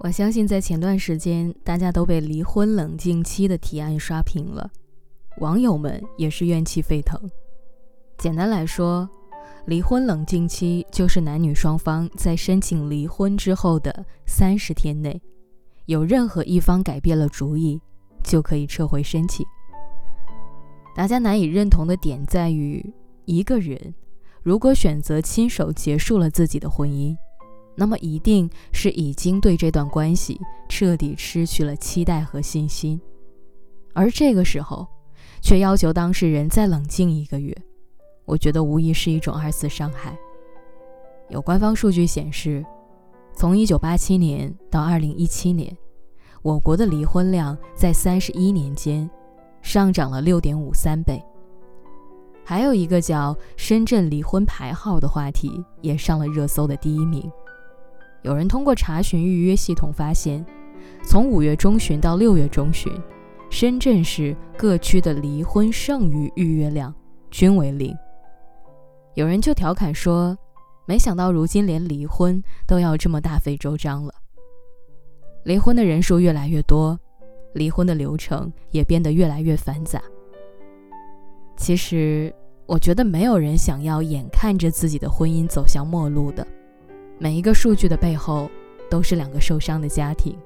我相信在前段时间，大家都被离婚冷静期的提案刷屏了，网友们也是怨气沸腾。简单来说，离婚冷静期就是男女双方在申请离婚之后的三十天内，有任何一方改变了主意，就可以撤回申请。大家难以认同的点在于，一个人如果选择亲手结束了自己的婚姻。那么一定是已经对这段关系彻底失去了期待和信心，而这个时候，却要求当事人再冷静一个月，我觉得无疑是一种二次伤害。有官方数据显示，从1987年到2017年，我国的离婚量在31年间上涨了6.53倍。还有一个叫“深圳离婚排号”的话题也上了热搜的第一名。有人通过查询预约系统发现，从五月中旬到六月中旬，深圳市各区的离婚剩余预约量均为零。有人就调侃说：“没想到如今连离婚都要这么大费周章了。”离婚的人数越来越多，离婚的流程也变得越来越繁杂。其实，我觉得没有人想要眼看着自己的婚姻走向末路的。每一个数据的背后，都是两个受伤的家庭。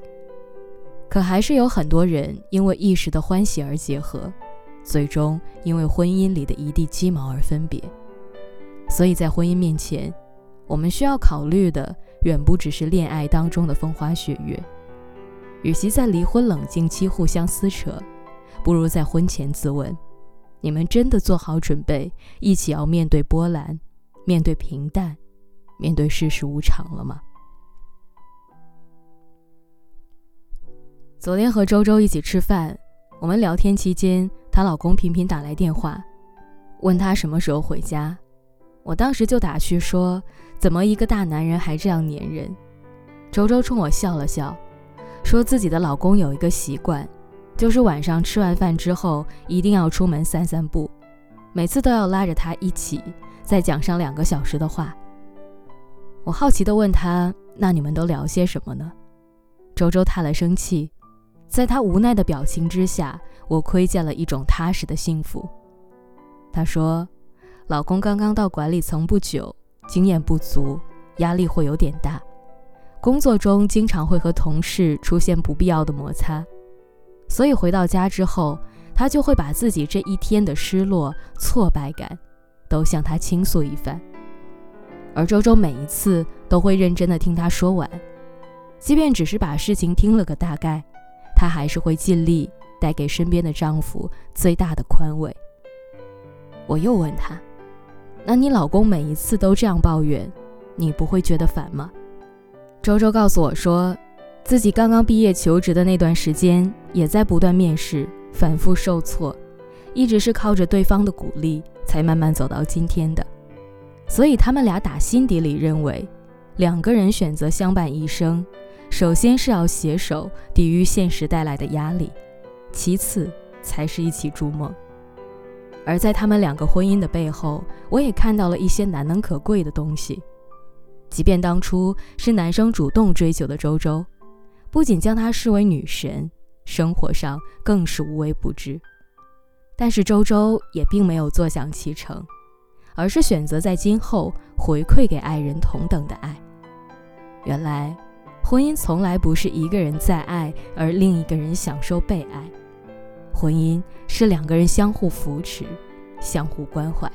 可还是有很多人因为一时的欢喜而结合，最终因为婚姻里的一地鸡毛而分别。所以在婚姻面前，我们需要考虑的远不只是恋爱当中的风花雪月。与其在离婚冷静期互相撕扯，不如在婚前自问：你们真的做好准备，一起要面对波澜，面对平淡？面对世事无常了吗？昨天和周周一起吃饭，我们聊天期间，她老公频频打来电话，问她什么时候回家。我当时就打趣说：“怎么一个大男人还这样粘人？”周周冲我笑了笑，说自己的老公有一个习惯，就是晚上吃完饭之后一定要出门散散步，每次都要拉着他一起，再讲上两个小时的话。我好奇地问他：“那你们都聊些什么呢？”周周叹了声气，在他无奈的表情之下，我窥见了一种踏实的幸福。他说：“老公刚刚到管理层不久，经验不足，压力会有点大，工作中经常会和同事出现不必要的摩擦，所以回到家之后，他就会把自己这一天的失落、挫败感，都向他倾诉一番。”而周周每一次都会认真的听他说完，即便只是把事情听了个大概，她还是会尽力带给身边的丈夫最大的宽慰。我又问她：“那你老公每一次都这样抱怨，你不会觉得烦吗？”周周告诉我说，自己刚刚毕业求职的那段时间，也在不断面试，反复受挫，一直是靠着对方的鼓励，才慢慢走到今天的。所以他们俩打心底里认为，两个人选择相伴一生，首先是要携手抵御现实带来的压力，其次才是一起筑梦。而在他们两个婚姻的背后，我也看到了一些难能可贵的东西。即便当初是男生主动追求的周周，不仅将她视为女神，生活上更是无微不至。但是周周也并没有坐享其成。而是选择在今后回馈给爱人同等的爱。原来，婚姻从来不是一个人在爱，而另一个人享受被爱。婚姻是两个人相互扶持，相互关怀。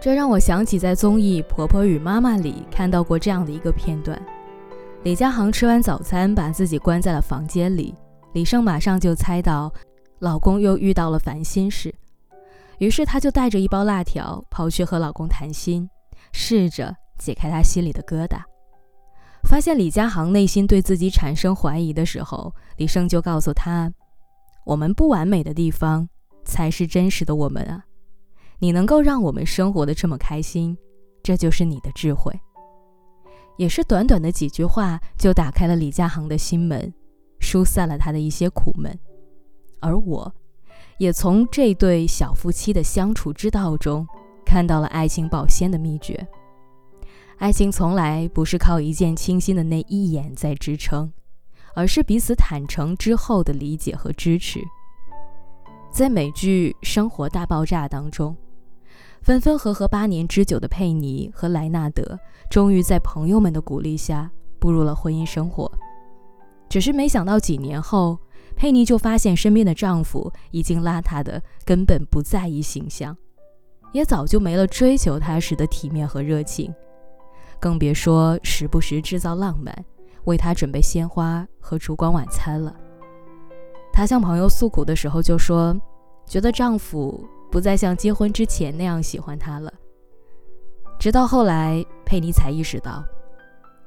这让我想起在综艺《婆婆与妈妈》里看到过这样的一个片段：李佳航吃完早餐，把自己关在了房间里。李胜马上就猜到，老公又遇到了烦心事。于是，她就带着一包辣条跑去和老公谈心，试着解开他心里的疙瘩。发现李佳航内心对自己产生怀疑的时候，李胜就告诉他：“我们不完美的地方才是真实的我们啊！你能够让我们生活的这么开心，这就是你的智慧。”也是短短的几句话，就打开了李佳航的心门，疏散了他的一些苦闷。而我。也从这对小夫妻的相处之道中，看到了爱情保鲜的秘诀。爱情从来不是靠一见倾心的那一眼在支撑，而是彼此坦诚之后的理解和支持。在美剧《生活大爆炸》当中，分分合合八年之久的佩妮和莱纳德，终于在朋友们的鼓励下步入了婚姻生活。只是没想到，几年后，佩妮就发现身边的丈夫已经邋遢的根本不在意形象，也早就没了追求她时的体面和热情。更别说时不时制造浪漫，为她准备鲜花和烛光晚餐了。她向朋友诉苦的时候就说，觉得丈夫不再像结婚之前那样喜欢她了。直到后来，佩妮才意识到，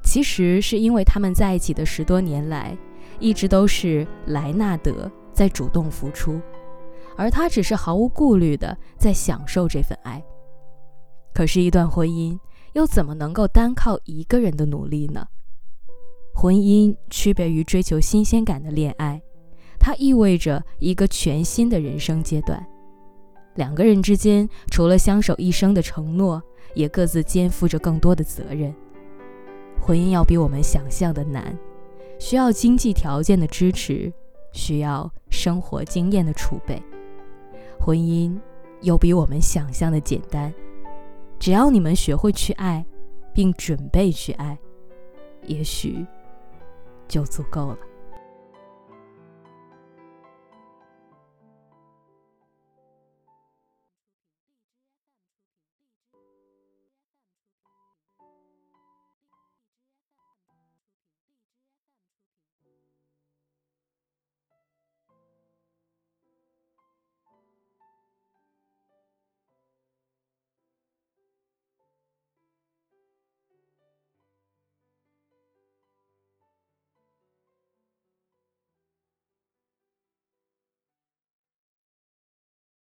其实是因为他们在一起的十多年来，一直都是莱纳德在主动付出，而他只是毫无顾虑的在享受这份爱。可是，一段婚姻。又怎么能够单靠一个人的努力呢？婚姻区别于追求新鲜感的恋爱，它意味着一个全新的人生阶段。两个人之间除了相守一生的承诺，也各自肩负着更多的责任。婚姻要比我们想象的难，需要经济条件的支持，需要生活经验的储备。婚姻又比我们想象的简单。只要你们学会去爱，并准备去爱，也许就足够了。